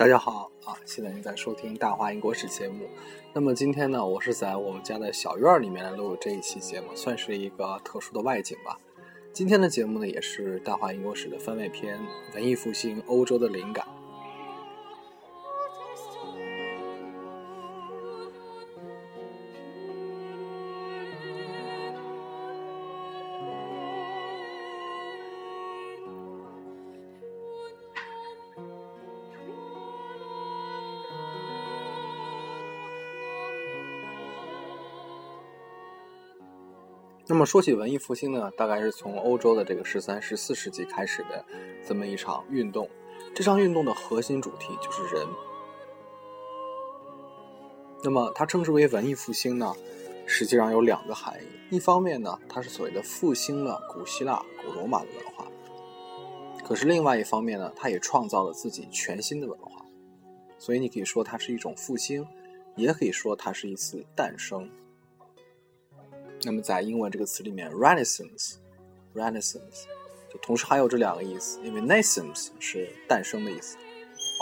大家好啊！现在您在收听《大话英国史》节目。那么今天呢，我是在我们家的小院里面录这一期节目，算是一个特殊的外景吧。今天的节目呢，也是《大话英国史》的番外篇——文艺复兴欧洲的灵感。那么说起文艺复兴呢，大概是从欧洲的这个十三、十四世纪开始的这么一场运动。这场运动的核心主题就是人。那么它称之为文艺复兴呢，实际上有两个含义。一方面呢，它是所谓的复兴了古希腊、古罗马的文化；可是另外一方面呢，它也创造了自己全新的文化。所以你可以说它是一种复兴，也可以说它是一次诞生。那么在英文这个词里面，Renaissance，Renaissance，就同时还有这两个意思，因为 Naissance 是诞生的意思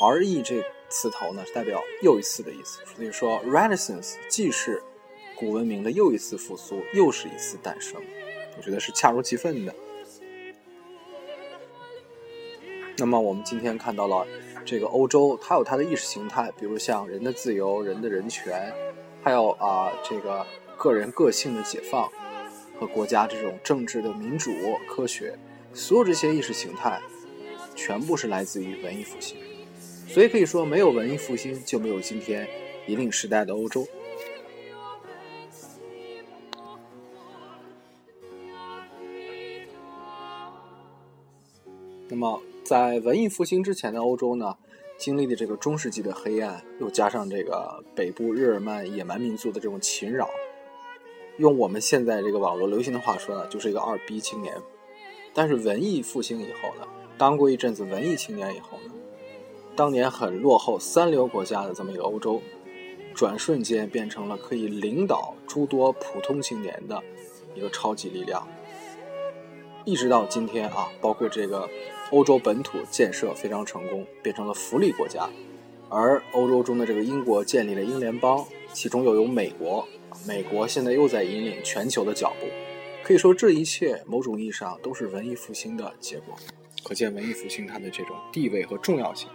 ，re 这词头呢是代表又一次的意思，所以说 Renaissance 既是古文明的又一次复苏，又是一次诞生，我觉得是恰如其分的。那么我们今天看到了这个欧洲，它有它的意识形态，比如像人的自由、人的人权，还有啊这个。个人个性的解放和国家这种政治的民主、科学，所有这些意识形态，全部是来自于文艺复兴。所以可以说，没有文艺复兴，就没有今天引领时代的欧洲。那么，在文艺复兴之前的欧洲呢，经历的这个中世纪的黑暗，又加上这个北部日耳曼野蛮民族的这种侵扰。用我们现在这个网络流行的话说呢，就是一个二逼青年。但是文艺复兴以后呢，当过一阵子文艺青年以后呢，当年很落后三流国家的这么一个欧洲，转瞬间变成了可以领导诸多普通青年的一个超级力量。一直到今天啊，包括这个欧洲本土建设非常成功，变成了福利国家，而欧洲中的这个英国建立了英联邦，其中又有美国。美国现在又在引领全球的脚步，可以说这一切某种意义上都是文艺复兴的结果，可见文艺复兴它的这种地位和重要性。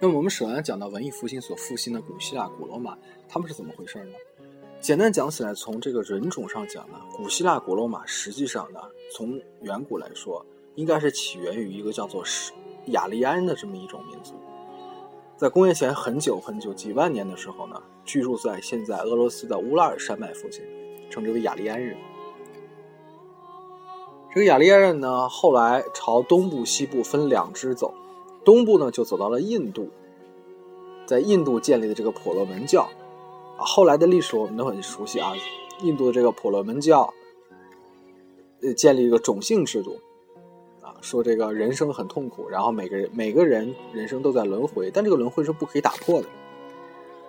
那么我们首先讲到文艺复兴所复兴的古希腊、古罗马，他们是怎么回事呢？简单讲起来，从这个人种上讲呢，古希腊、古罗马实际上呢，从远古来说。应该是起源于一个叫做是雅利安的这么一种民族，在公元前很久很久几万年的时候呢，居住在现在俄罗斯的乌拉尔山脉附近，称之为雅利安人。这个雅利安人呢，后来朝东部、西部分两支走，东部呢就走到了印度，在印度建立的这个婆罗门教，啊，后来的历史我们都很熟悉啊，印度的这个婆罗门教，呃，建立一个种姓制度。说这个人生很痛苦，然后每个人每个人人生都在轮回，但这个轮回是不可以打破的。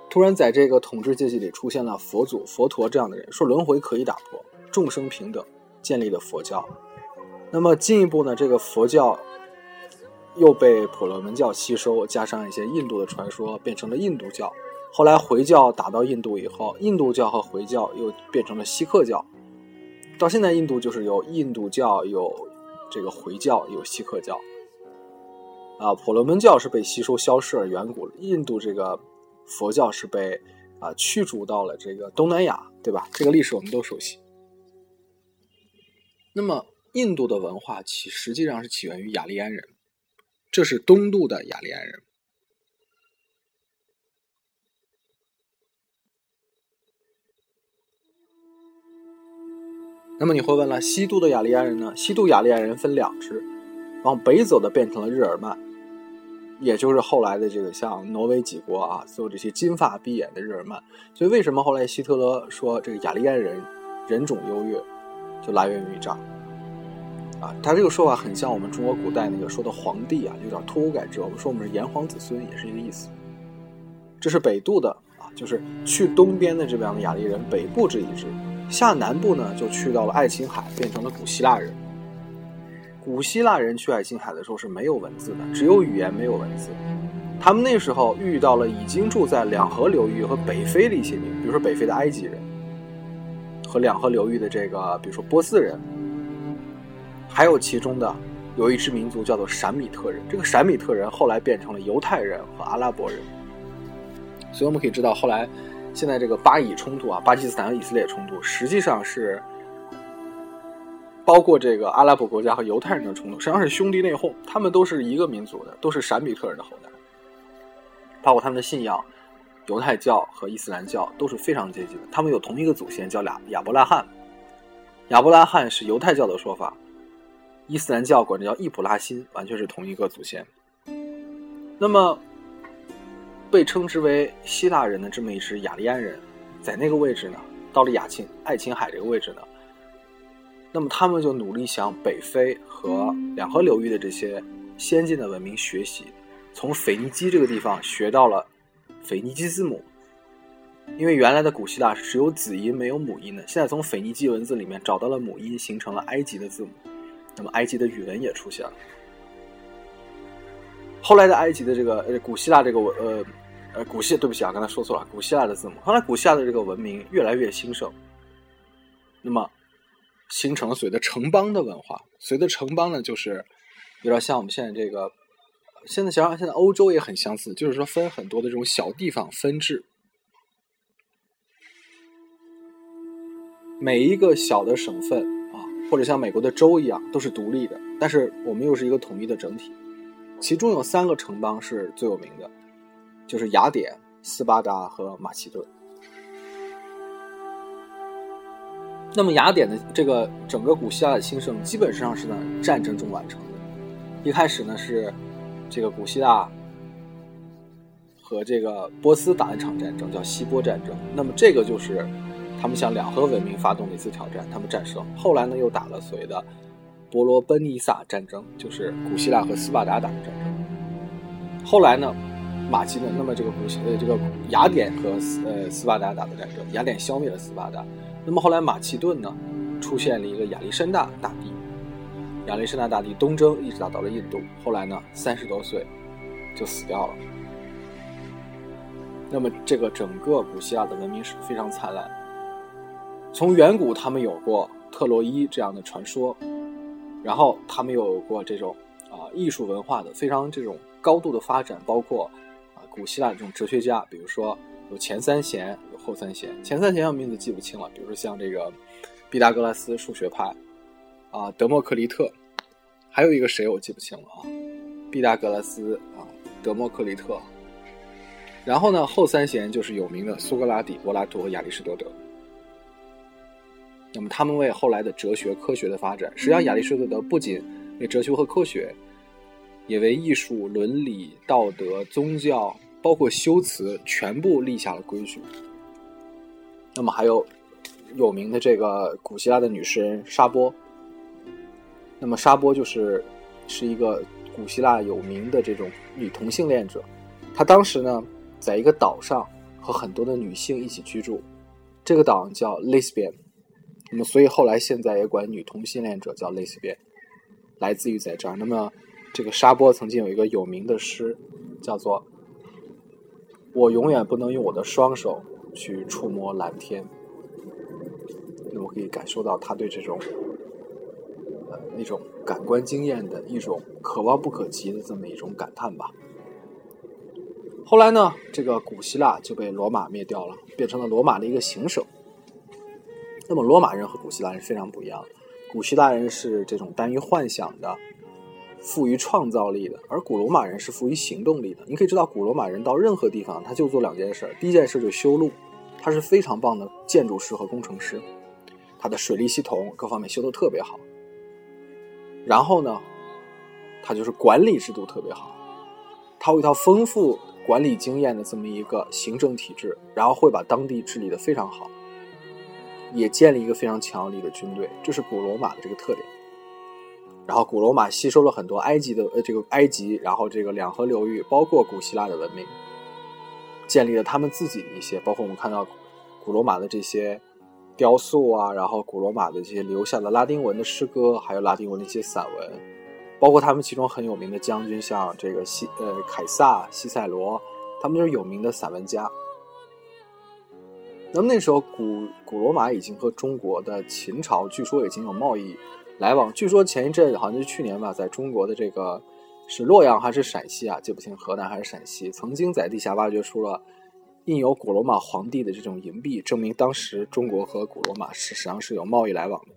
突然在这个统治阶级里出现了佛祖、佛陀这样的人，说轮回可以打破，众生平等，建立了佛教。那么进一步呢，这个佛教又被婆罗门教吸收，加上一些印度的传说，变成了印度教。后来回教打到印度以后，印度教和回教又变成了锡克教。到现在，印度就是有印度教有。这个回教有锡克教，啊，婆罗门教是被吸收消失而远古，印度这个佛教是被啊驱逐到了这个东南亚，对吧？这个历史我们都熟悉。那么，印度的文化起实际上是起源于雅利安人，这是东渡的雅利安人。那么你会问了，西渡的雅利安人呢？西渡雅利安人分两支，往北走的变成了日耳曼，也就是后来的这个像挪威几国啊，所有这些金发碧眼的日耳曼。所以为什么后来希特勒说这个雅利安人人种优越，就来源于这儿。啊，他这个说法很像我们中国古代那个说的皇帝啊，有点脱欧改制。我们说我们是炎黄子孙，也是一个意思。这是北渡的啊，就是去东边的这边的雅利人，北部这一支。下南部呢，就去到了爱琴海，变成了古希腊人。古希腊人去爱琴海的时候是没有文字的，只有语言没有文字。他们那时候遇到了已经住在两河流域和北非的一些民，比如说北非的埃及人，和两河流域的这个，比如说波斯人。还有其中的有一支民族叫做闪米特人，这个闪米特人后来变成了犹太人和阿拉伯人。所以我们可以知道，后来现在这个巴以冲突啊，巴基斯坦和以色列冲突，实际上是包括这个阿拉伯国家和犹太人的冲突，实际上是兄弟内讧。他们都是一个民族的，都是闪比特人的后代，包括他们的信仰，犹太教和伊斯兰教都是非常接近的。他们有同一个祖先，叫俩亚伯拉罕。亚伯拉罕是犹太教的说法。伊斯兰教管这叫易卜拉欣，完全是同一个祖先。那么，被称之为希腊人的这么一支雅利安人，在那个位置呢，到了雅琴爱琴海这个位置呢，那么他们就努力向北非和两河流域的这些先进的文明学习，从腓尼基这个地方学到了腓尼基字母，因为原来的古希腊是只有子音没有母音的，现在从腓尼基文字里面找到了母音，形成了埃及的字母。那么埃及的语文也出现了。后来的埃及的这个呃古希腊这个文呃呃古希对不起啊，刚才说错了，古希腊的字母。后来古希腊的这个文明越来越兴盛，那么形成了所谓的城邦的文化。所谓的城邦呢，就是有点像我们现在这个，现在想想现在欧洲也很相似，就是说分很多的这种小地方分治，每一个小的省份啊。或者像美国的州一样，都是独立的，但是我们又是一个统一的整体。其中有三个城邦是最有名的，就是雅典、斯巴达和马其顿。那么雅典的这个整个古希腊的兴盛，基本上是在战争中完成的。一开始呢是这个古希腊和这个波斯打一场战争，叫希波战争。那么这个就是。他们向两河文明发动了一次挑战，他们战胜。后来呢，又打了所谓的伯罗奔尼撒战争，就是古希腊和斯巴达打的战争。后来呢，马其顿，那么这个古希呃这个雅典和斯呃斯巴达打的战争，雅典消灭了斯巴达。那么后来马其顿呢，出现了一个亚历山大大帝，亚历山大大帝东征，一直打到了印度。后来呢，三十多岁就死掉了。那么这个整个古希腊的文明史非常灿烂。从远古，他们有过特洛伊这样的传说，然后他们有过这种啊艺术文化的非常这种高度的发展，包括古希腊这种哲学家，比如说有前三贤，有后三贤。前三贤我名字记不清了，比如说像这个毕达哥拉斯数学派，啊德谟克利特，还有一个谁我记不清了啊，毕达哥拉斯啊德谟克利特，然后呢后三贤就是有名的苏格拉底、柏拉图和亚里士多德。那么，他们为后来的哲学、科学的发展，实际上亚里士多德不仅为哲学和科学，也为艺术、伦理、道德、宗教，包括修辞，全部立下了规矩。那么，还有有名的这个古希腊的女诗人沙波。那么，沙波就是是一个古希腊有名的这种女同性恋者。她当时呢，在一个岛上和很多的女性一起居住，这个岛叫 Lesbian。那么，所以后来现在也管女同性恋者叫 Lesbian，，来自于在这儿。那么，这个沙波曾经有一个有名的诗，叫做“我永远不能用我的双手去触摸蓝天”。那么可以感受到他对这种呃那种感官经验的一种可望不可及的这么一种感叹吧。后来呢，这个古希腊就被罗马灭掉了，变成了罗马的一个行省。那么，罗马人和古希腊人非常不一样。古希腊人是这种单于幻想的、富于创造力的，而古罗马人是富于行动力的。你可以知道，古罗马人到任何地方，他就做两件事：第一件事就修路，他是非常棒的建筑师和工程师；他的水利系统各方面修的特别好。然后呢，他就是管理制度特别好，他有一套丰富管理经验的这么一个行政体制，然后会把当地治理的非常好，也建立一个非常强有力的军队，这是古罗马的这个特点。然后古罗马吸收了很多埃及的呃这个埃及，然后这个两河流域，包括古希腊的文明，建立了他们自己的一些，包括我们看到古罗马的这些雕塑啊，然后古罗马的这些留下的拉丁文的诗歌，还有拉丁文的一些散文，包括他们其中很有名的将军，像这个西呃凯撒、西塞罗，他们都是有名的散文家。那么那时候古古罗马已经和中国的秦朝，据说已经有贸易。来往，据说前一阵好像是去年吧，在中国的这个是洛阳还是陕西啊？记不清，河南还是陕西，曾经在地下挖掘出了印有古罗马皇帝的这种银币，证明当时中国和古罗马是实际上是有贸易来往的。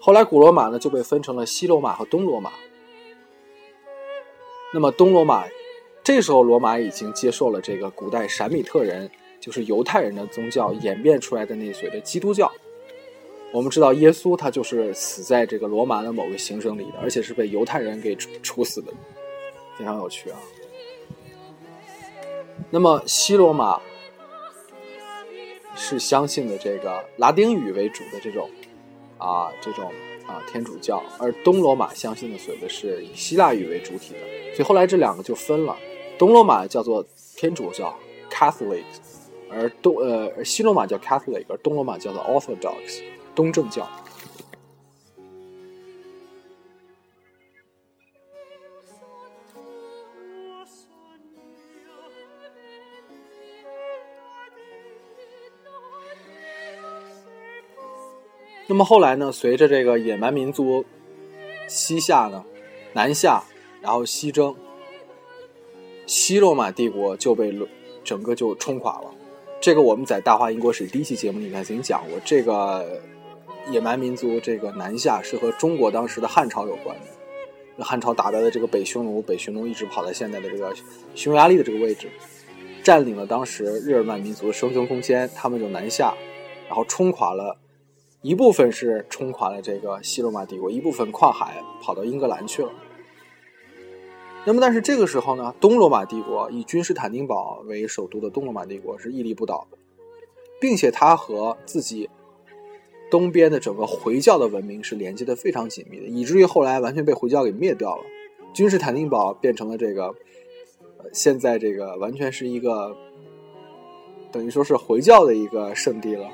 后来古罗马呢就被分成了西罗马和东罗马。那么东罗马，这时候罗马已经接受了这个古代闪米特人，就是犹太人的宗教演变出来的那所谓的基督教。我们知道耶稣他就是死在这个罗马的某个行省里的，而且是被犹太人给处处死的，非常有趣啊。那么西罗马是相信的这个拉丁语为主的这种啊这种啊天主教，而东罗马相信的所谓的是以希腊语为主体的，所以后来这两个就分了，东罗马叫做天主教 （Catholic），而东呃西罗马叫 Catholic，而东罗马叫做 Orthodox。东正教。那么后来呢？随着这个野蛮民族西下呢，南下，然后西征，西罗马帝国就被整个就冲垮了。这个我们在《大话英国史》第一期节目里面曾经讲过，这个。野蛮民族这个南下是和中国当时的汉朝有关的。汉朝打败了这个北匈奴，北匈奴一直跑到现在的这个匈牙利的这个位置，占领了当时日耳曼民族的生存空间，他们就南下，然后冲垮了一部分是冲垮了这个西罗马帝国，一部分跨海跑到英格兰去了。那么，但是这个时候呢，东罗马帝国以君士坦丁堡为首都的东罗马帝国是屹立不倒的，并且它和自己。东边的整个回教的文明是连接的非常紧密的，以至于后来完全被回教给灭掉了。君士坦丁堡变成了这个，现在这个完全是一个等于说是回教的一个圣地了。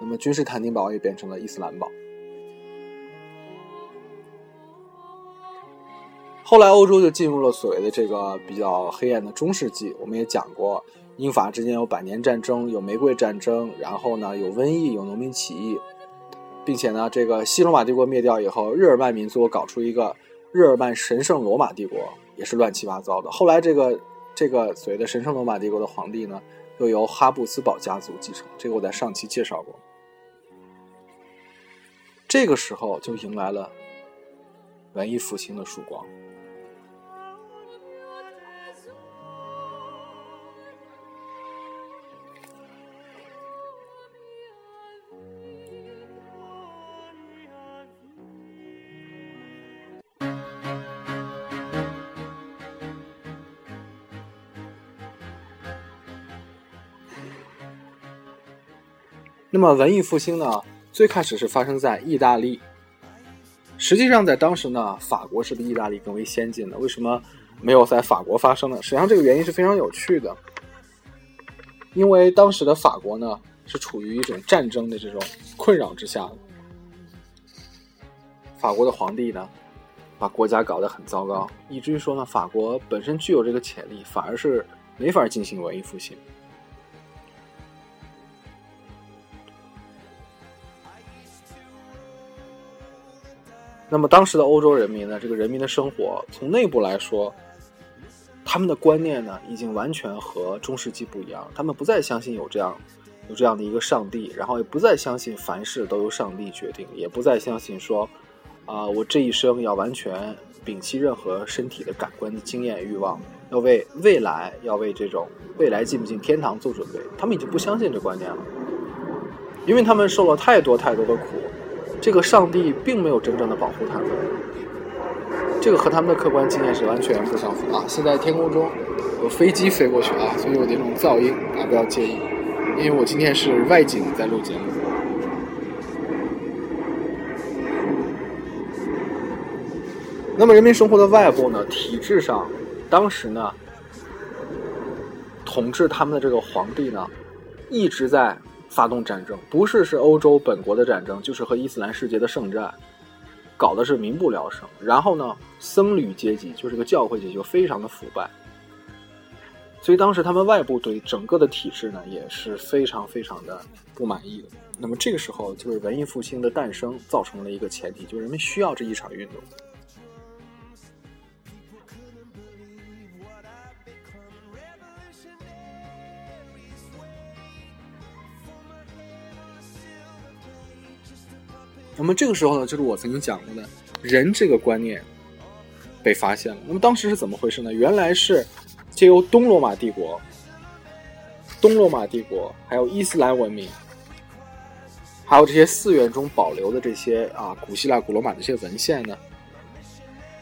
那么君士坦丁堡也变成了伊斯兰堡。后来欧洲就进入了所谓的这个比较黑暗的中世纪，我们也讲过。英法之间有百年战争，有玫瑰战争，然后呢有瘟疫，有农民起义，并且呢这个西罗马帝国灭掉以后，日耳曼民族搞出一个日耳曼神圣罗马帝国，也是乱七八糟的。后来这个这个所谓的神圣罗马帝国的皇帝呢，又由哈布斯堡家族继承，这个我在上期介绍过。这个时候就迎来了文艺复兴的曙光。那么文艺复兴呢，最开始是发生在意大利。实际上，在当时呢，法国是比意大利更为先进的。为什么没有在法国发生呢？实际上，这个原因是非常有趣的。因为当时的法国呢，是处于一种战争的这种困扰之下。法国的皇帝呢，把国家搞得很糟糕，以至于说呢，法国本身具有这个潜力，反而是没法进行文艺复兴。那么当时的欧洲人民呢？这个人民的生活从内部来说，他们的观念呢，已经完全和中世纪不一样。他们不再相信有这样有这样的一个上帝，然后也不再相信凡事都由上帝决定，也不再相信说，啊，我这一生要完全摒弃任何身体的感官的经验欲望，要为未来，要为这种未来进不进天堂做准备。他们已经不相信这观念了，因为他们受了太多太多的苦，这个上帝并没有真正的保护他们。这个和他们的客观经验是完全不相符啊！现在天空中有飞机飞过去啊，所以有这种噪音啊，不要介意，因为我今天是外景在录节目。那么人民生活的外部呢？体制上，当时呢，统治他们的这个皇帝呢，一直在发动战争，不是是欧洲本国的战争，就是和伊斯兰世界的圣战。搞的是民不聊生，然后呢，僧侣阶级就是个教会阶级，就非常的腐败，所以当时他们外部对整个的体制呢也是非常非常的不满意的。那么这个时候，就是文艺复兴的诞生造成了一个前提，就是人们需要这一场运动。那么这个时候呢，就是我曾经讲过的，人这个观念被发现了。那么当时是怎么回事呢？原来是借由东罗马帝国、东罗马帝国，还有伊斯兰文明，还有这些寺院中保留的这些啊古希腊、古罗马的这些文献呢。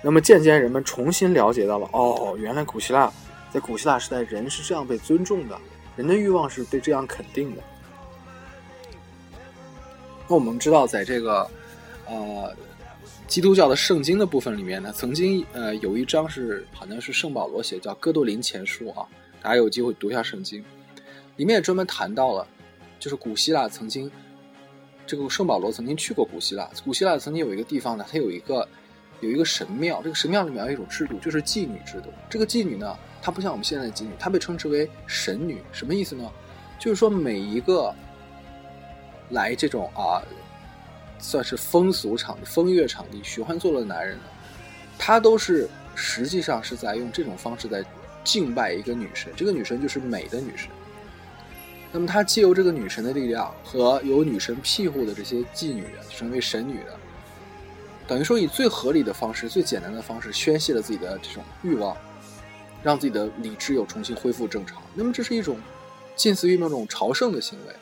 那么渐渐人们重新了解到了，哦，原来古希腊在古希腊时代，人是这样被尊重的，人的欲望是被这样肯定的。那我们知道，在这个呃基督教的圣经的部分里面呢，曾经呃有一章是好像是圣保罗写，叫《哥多林前书》啊，大家有机会读一下圣经，里面也专门谈到了，就是古希腊曾经这个圣保罗曾经去过古希腊，古希腊曾经有一个地方呢，它有一个有一个神庙，这个神庙里面有一种制度，就是妓女制度。这个妓女呢，她不像我们现在的妓女，她被称之为神女，什么意思呢？就是说每一个。来这种啊，算是风俗场、风月场地寻欢作乐的男人呢，他都是实际上是在用这种方式在敬拜一个女神，这个女神就是美的女神。那么他借由这个女神的力量和有女神庇护的这些妓女，成为神女的，等于说以最合理的方式、最简单的方式宣泄了自己的这种欲望，让自己的理智又重新恢复正常。那么这是一种近似于某种朝圣的行为。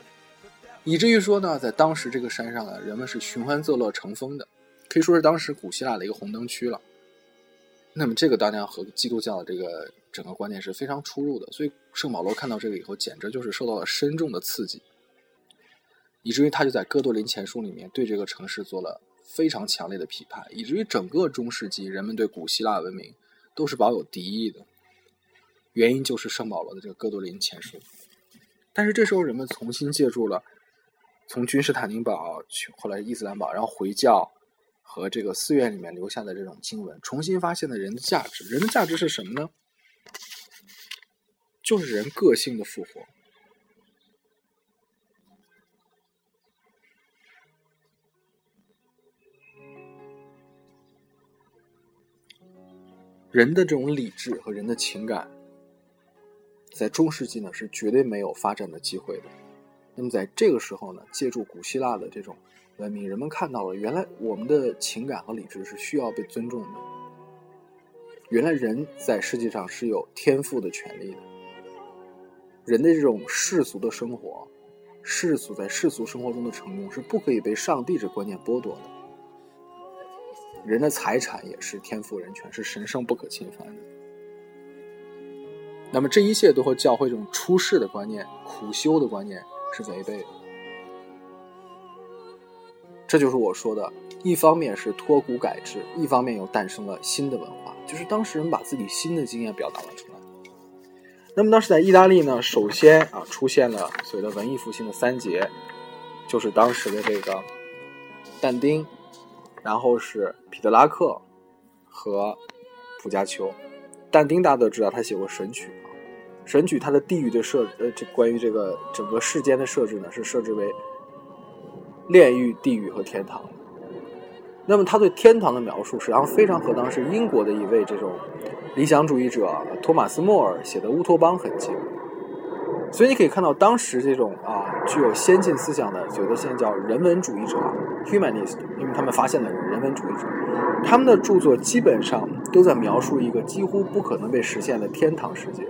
以至于说呢，在当时这个山上呢，人们是寻欢作乐成风的，可以说是当时古希腊的一个红灯区了。那么这个当然和基督教的这个整个观念是非常出入的，所以圣保罗看到这个以后，简直就是受到了深重的刺激，以至于他就在《哥多林前书》里面对这个城市做了非常强烈的批判，以至于整个中世纪人们对古希腊文明都是保有敌意的。原因就是圣保罗的这个《哥多林前书》，但是这时候人们重新借助了。从君士坦丁堡去，后来伊斯兰堡，然后回教和这个寺院里面留下的这种经文，重新发现了人的价值。人的价值是什么呢？就是人个性的复活。人的这种理智和人的情感，在中世纪呢是绝对没有发展的机会的。那么在这个时候呢，借助古希腊的这种文明，人们看到了原来我们的情感和理智是需要被尊重的。原来人在世界上是有天赋的权利的。人的这种世俗的生活，世俗在世俗生活中的成功是不可以被上帝这观念剥夺的。人的财产也是天赋人权，是神圣不可侵犯的。那么这一切都和教会这种出世的观念、苦修的观念。是违背的，这就是我说的，一方面是脱古改制，一方面又诞生了新的文化，就是当事人把自己新的经验表达了出来。那么当时在意大利呢，首先啊出现了所谓的文艺复兴的三杰，就是当时的这个但丁，然后是彼得拉克和普加丘。但丁大家都知道，他写过《神曲》。神曲它的地域的设呃，这关于这个整个世间的设置呢，是设置为炼狱、地狱和天堂。那么他对天堂的描述，实际上非常和当时英国的一位这种理想主义者托马斯·莫尔写的《乌托邦》很近。所以你可以看到，当时这种啊具有先进思想的，有的现在叫人文主义者 （humanist），因为他们发现了人人文主义者，他们的著作基本上都在描述一个几乎不可能被实现的天堂世界，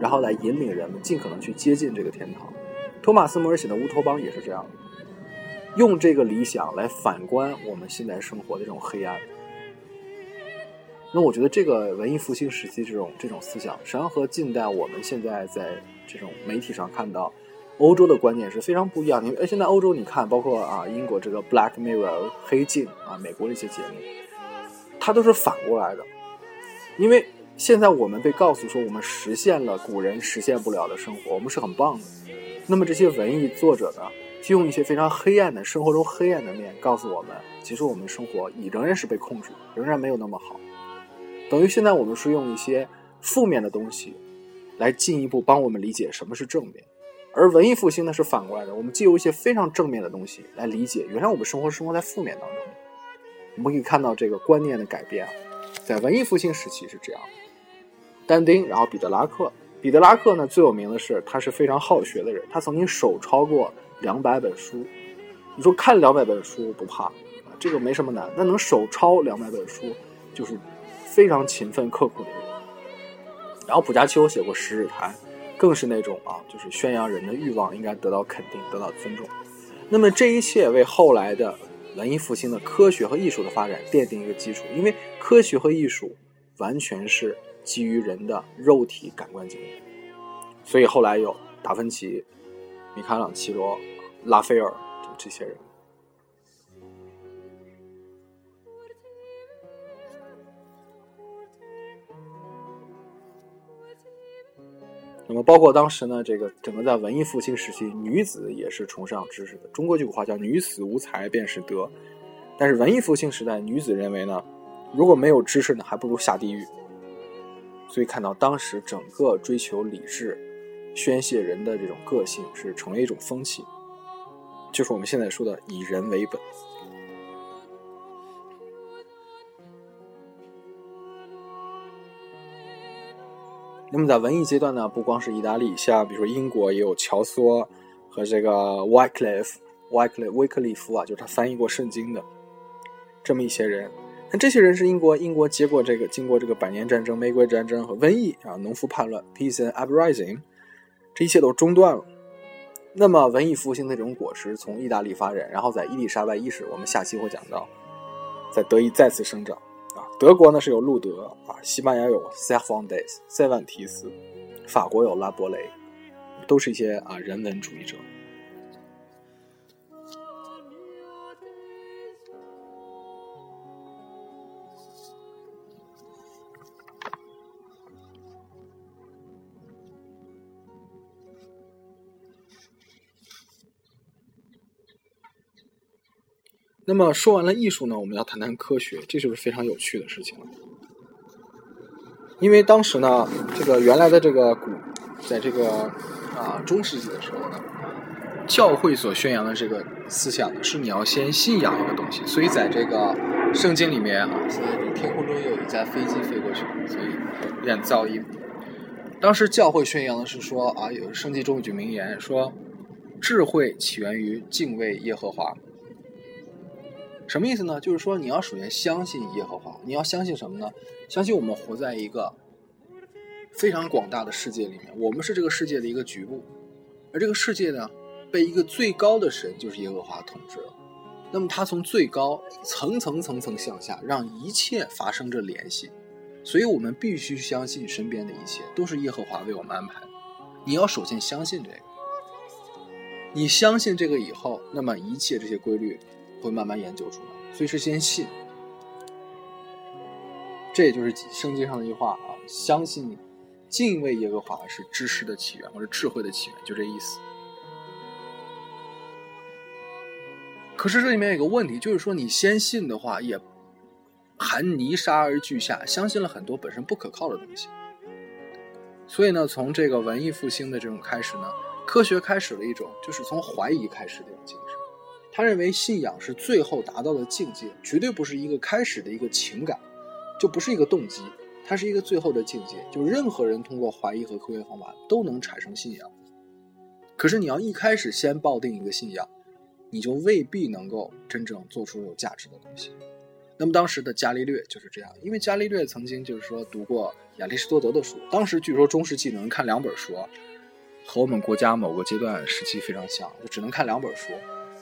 然后来引领人们尽可能去接近这个天堂。托马斯·摩尔写的《乌托邦》也是这样，用这个理想来反观我们现在生活的这种黑暗。那我觉得这个文艺复兴时期这种这种思想，实际上和近代我们现在在这种媒体上看到欧洲的观念是非常不一样。因为，现在欧洲你看，包括啊英国这个《Black Mirror》黑镜啊，美国的一些节目，它都是反过来的。因为现在我们被告诉说，我们实现了古人实现不了的生活，我们是很棒的。那么这些文艺作者呢，就用一些非常黑暗的生活中黑暗的面，告诉我们，其实我们的生活已仍然是被控制，仍然没有那么好。等于现在我们是用一些负面的东西，来进一步帮我们理解什么是正面，而文艺复兴呢是反过来的，我们借由一些非常正面的东西来理解，原来我们生活生活在负面当中。我们可以看到这个观念的改变啊，在文艺复兴时期是这样的。但丁，然后彼得拉克，彼得拉克呢最有名的是他是非常好学的人，他曾经手抄过两百本书。你说看两百本书不怕啊，这个没什么难，那能手抄两百本书就是。非常勤奋刻苦的人，然后卜家丘写过《十日谈》，更是那种啊，就是宣扬人的欲望应该得到肯定、得到尊重。那么这一切为后来的文艺复兴的科学和艺术的发展奠定一个基础，因为科学和艺术完全是基于人的肉体感官经验，所以后来有达芬奇、米开朗基罗、拉斐尔这些人。那么，包括当时呢，这个整个在文艺复兴时期，女子也是崇尚知识的。中国句话叫“女子无才便是德”，但是文艺复兴时代，女子认为呢，如果没有知识呢，还不如下地狱。所以看到当时整个追求理智、宣泄人的这种个性，是成为一种风气，就是我们现在说的以人为本。那么在文艺阶段呢，不光是意大利，像比如说英国也有乔梭和这个 Wycliffe、Wycliffe、威克利夫啊，就是他翻译过圣经的这么一些人。那这些人是英国，英国结果这个经过这个百年战争、玫瑰战争和瘟疫啊，农夫叛乱 （Peace and Uprising），这一切都中断了。那么文艺复兴的这种果实从意大利发展，然后在伊丽莎白一世，我们下期会讲到，在德意再次生长啊。德国呢是有路德啊，西班牙有塞凡蒂斯、塞万提斯，法国有拉伯雷，都是一些啊人文主义者。那么说完了艺术呢，我们要谈谈科学，这就是非常有趣的事情了。因为当时呢，这个原来的这个古，在这个啊中世纪的时候呢，教会所宣扬的这个思想呢，是你要先信仰一个东西。所以在这个圣经里面啊，现在天空中有一架飞机飞过去，所以有点噪音。当时教会宣扬的是说啊，有圣经中有句名言说，智慧起源于敬畏耶和华。什么意思呢？就是说，你要首先相信耶和华，你要相信什么呢？相信我们活在一个非常广大的世界里面，我们是这个世界的一个局部，而这个世界呢，被一个最高的神，就是耶和华统治了。那么，他从最高层层层层向下，让一切发生着联系。所以我们必须相信身边的一切都是耶和华为我们安排的。你要首先相信这个，你相信这个以后，那么一切这些规律。会慢慢研究出来，所以是先信。这也就是圣经上的一句话啊，相信敬畏耶和华是知识的起源或者智慧的起源，就这意思。可是这里面有个问题，就是说你先信的话，也含泥沙而俱下，相信了很多本身不可靠的东西。所以呢，从这个文艺复兴的这种开始呢，科学开始了一种就是从怀疑开始的一种精神。他认为信仰是最后达到的境界，绝对不是一个开始的一个情感，就不是一个动机，它是一个最后的境界。就任何人通过怀疑和科学方法都能产生信仰。可是你要一开始先抱定一个信仰，你就未必能够真正做出有价值的东西。那么当时的伽利略就是这样，因为伽利略曾经就是说读过亚里士多德的书，当时据说中世纪能看两本书，和我们国家某个阶段时期非常像，就只能看两本书，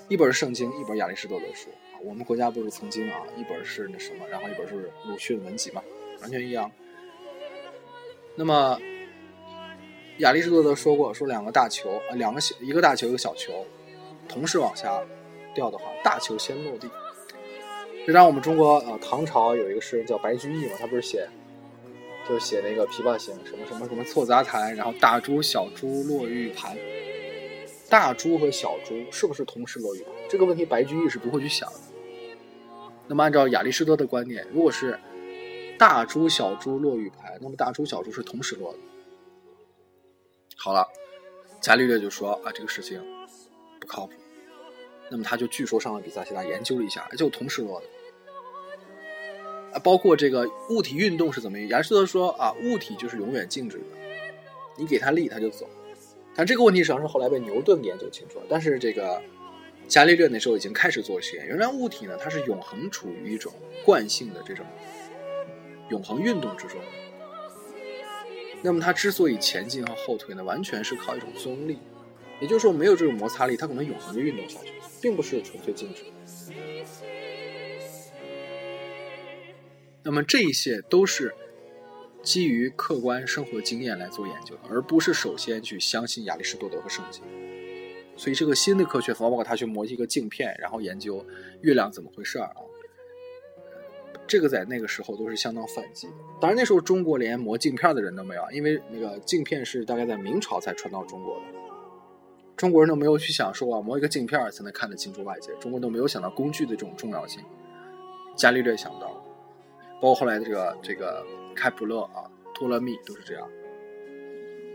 一本是圣经，一本亚里士多德书。我们国家不是曾经啊，一本是那什么，然后一本是鲁迅文集嘛，完全一样。那么亚里士多德说过，说两个大球啊，两个小一个大球一个小球，同时往下掉的话，大球先落地。就让我们中国啊唐朝有一个诗人叫白居易嘛，他不是写，就是写那个琵琶行，什么什么什么错杂弹，然后大珠小珠落玉盘。大珠和小珠是不是同时落玉盘？这个问题白居易是不会去想的。那么按照亚里士多德的观点，如果是大珠小珠落玉盘，那么大珠小珠是同时落的。好了，伽利略就说啊这个事情不靠谱。那么他就据说上了比萨斜塔研究了一下，就同时落的啊。包括这个物体运动是怎么？亚里士多德说啊，物体就是永远静止的，你给它力，它就走。但这个问题实际上是后来被牛顿研究清楚了。但是这个伽利略那时候已经开始做实验，原来物体呢，它是永恒处于一种惯性的这种永恒运动之中。那么它之所以前进和后退呢，完全是靠一种作用力，也就是说没有这种摩擦力，它可能永恒的运动下去，并不是纯粹静止。那么这一些都是基于客观生活经验来做研究的，而不是首先去相信亚里士多德和圣经。所以这个新的科学，包括他去磨一个镜片，然后研究月亮怎么回事啊，这个在那个时候都是相当反击的。当然那时候中国连磨镜片的人都没有，因为那个镜片是大概在明朝才传到中国的，中国人都没有去想说啊磨一个镜片才能看得清楚外界，中国都没有想到工具的这种重要性。伽利略想到。包括后来的这个这个开普勒啊、托勒密都是这样。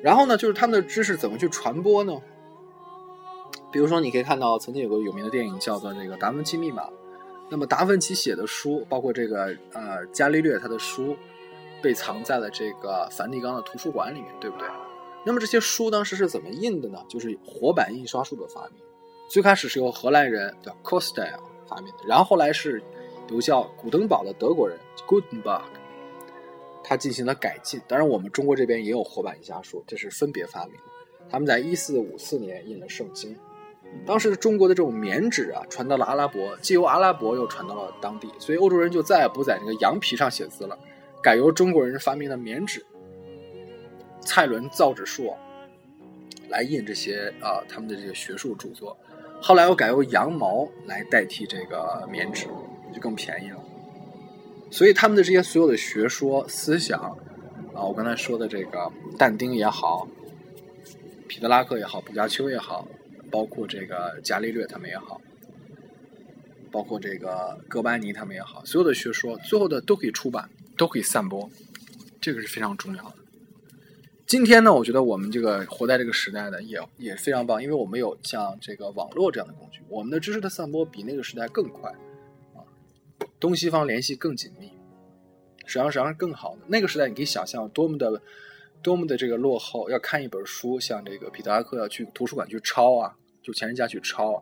然后呢，就是他们的知识怎么去传播呢？比如说，你可以看到曾经有个有名的电影叫做《这个达芬奇密码》。那么达芬奇写的书，包括这个呃伽利略他的书，被藏在了这个梵蒂冈的图书馆里面，对不对？那么这些书当时是怎么印的呢？就是活版印刷术的发明。最开始是由荷兰人叫 Coster 发明的，然后后来是。由叫古登堡的德国人 Gutenberg，他进行了改进。当然，我们中国这边也有活版印刷术，这是分别发明的。他们在一四五四年印了圣经。当时中国的这种棉纸啊，传到了阿拉伯，既由阿拉伯又传到了当地，所以欧洲人就再也不在那个羊皮上写字了，改由中国人发明的棉纸，蔡伦造纸术来印这些啊他们的这个学术著作。后来又改由羊毛来代替这个棉纸。就更便宜了，所以他们的这些所有的学说思想啊，我刚才说的这个但丁也好，彼得拉克也好，补加丘也好，包括这个伽利略他们也好，包括这个哥白尼他们也好，所有的学说最后的都可以出版，都可以散播，这个是非常重要的。今天呢，我觉得我们这个活在这个时代的也也非常棒，因为我们有像这个网络这样的工具，我们的知识的散播比那个时代更快。东西方联系更紧密，实际上实际上是更好的那个时代，你可以想象多么的多么的这个落后。要看一本书，像这个彼得拉克要去图书馆去抄啊，就钱人家去抄，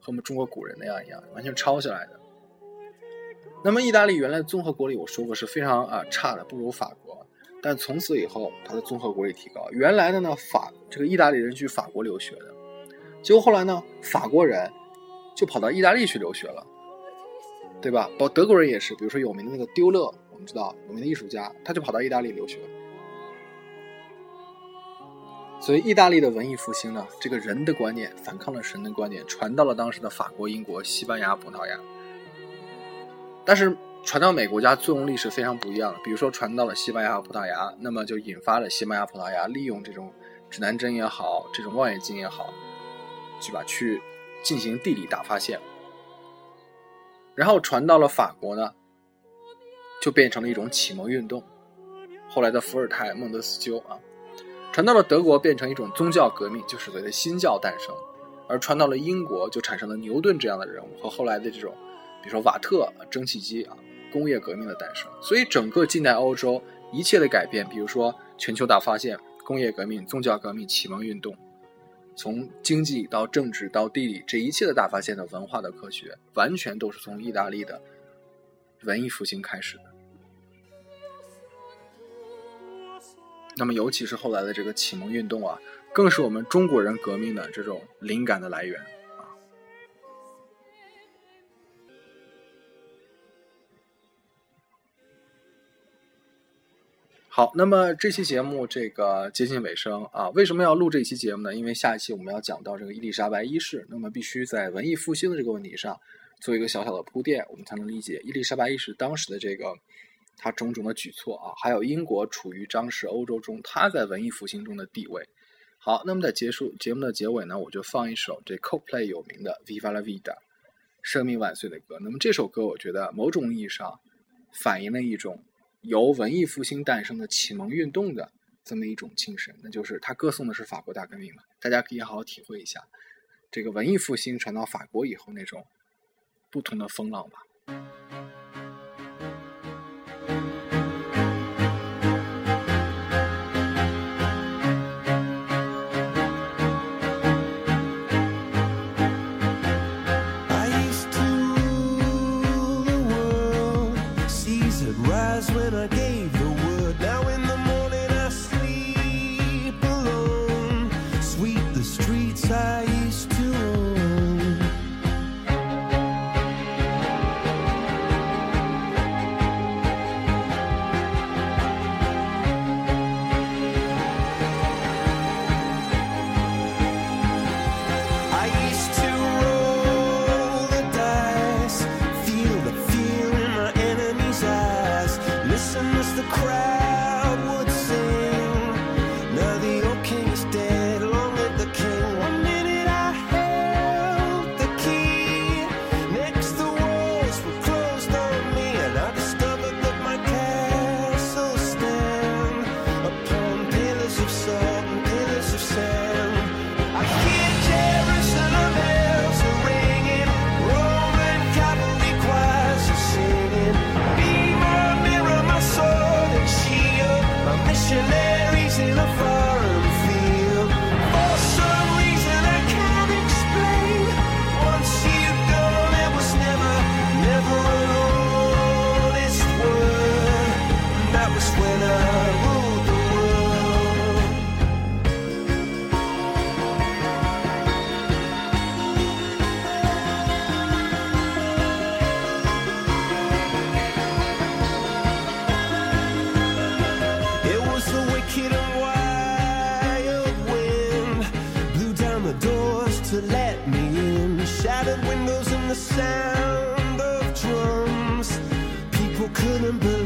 和我们中国古人那样一样，完全抄下来的。那么意大利原来综合国力，我说过是非常啊差的，不如法国。但从此以后，它的综合国力提高。原来的呢，法这个意大利人去法国留学的，结果后来呢，法国人就跑到意大利去留学了。对吧？包德国人也是，比如说有名的那个丢勒，我们知道有名的艺术家，他就跑到意大利留学。所以，意大利的文艺复兴呢，这个人的观念反抗了神的观点，传到了当时的法国、英国、西班牙、葡萄牙。但是传到美国家作用力是非常不一样的。比如说传到了西班牙和葡萄牙，那么就引发了西班牙、葡萄牙利用这种指南针也好，这种望远镜也好，去吧去进行地理大发现。然后传到了法国呢，就变成了一种启蒙运动。后来的伏尔泰、孟德斯鸠啊，传到了德国，变成一种宗教革命，就是所谓的新教诞生。而传到了英国，就产生了牛顿这样的人物和后来的这种，比如说瓦特蒸汽机啊，工业革命的诞生。所以整个近代欧洲一切的改变，比如说全球大发现、工业革命、宗教革命、启蒙运动。从经济到政治到地理，这一切的大发现的文化的科学，完全都是从意大利的文艺复兴开始的。那么，尤其是后来的这个启蒙运动啊，更是我们中国人革命的这种灵感的来源好，那么这期节目这个接近尾声啊，为什么要录这期节目呢？因为下一期我们要讲到这个伊丽莎白一世，那么必须在文艺复兴的这个问题上做一个小小的铺垫，我们才能理解伊丽莎白一世当时的这个。他种种的举措啊，还有英国处于当时欧洲中，他在文艺复兴中的地位。好，那么在结束节目的结尾呢，我就放一首这 Coldplay 有名的《Viva la Vida》，生命万岁的歌。那么这首歌，我觉得某种意义上反映了一种由文艺复兴诞生的启蒙运动的这么一种精神，那就是他歌颂的是法国大革命嘛。大家可以好好体会一下这个文艺复兴传到法国以后那种不同的风浪吧。again. Sound of drums. People couldn't believe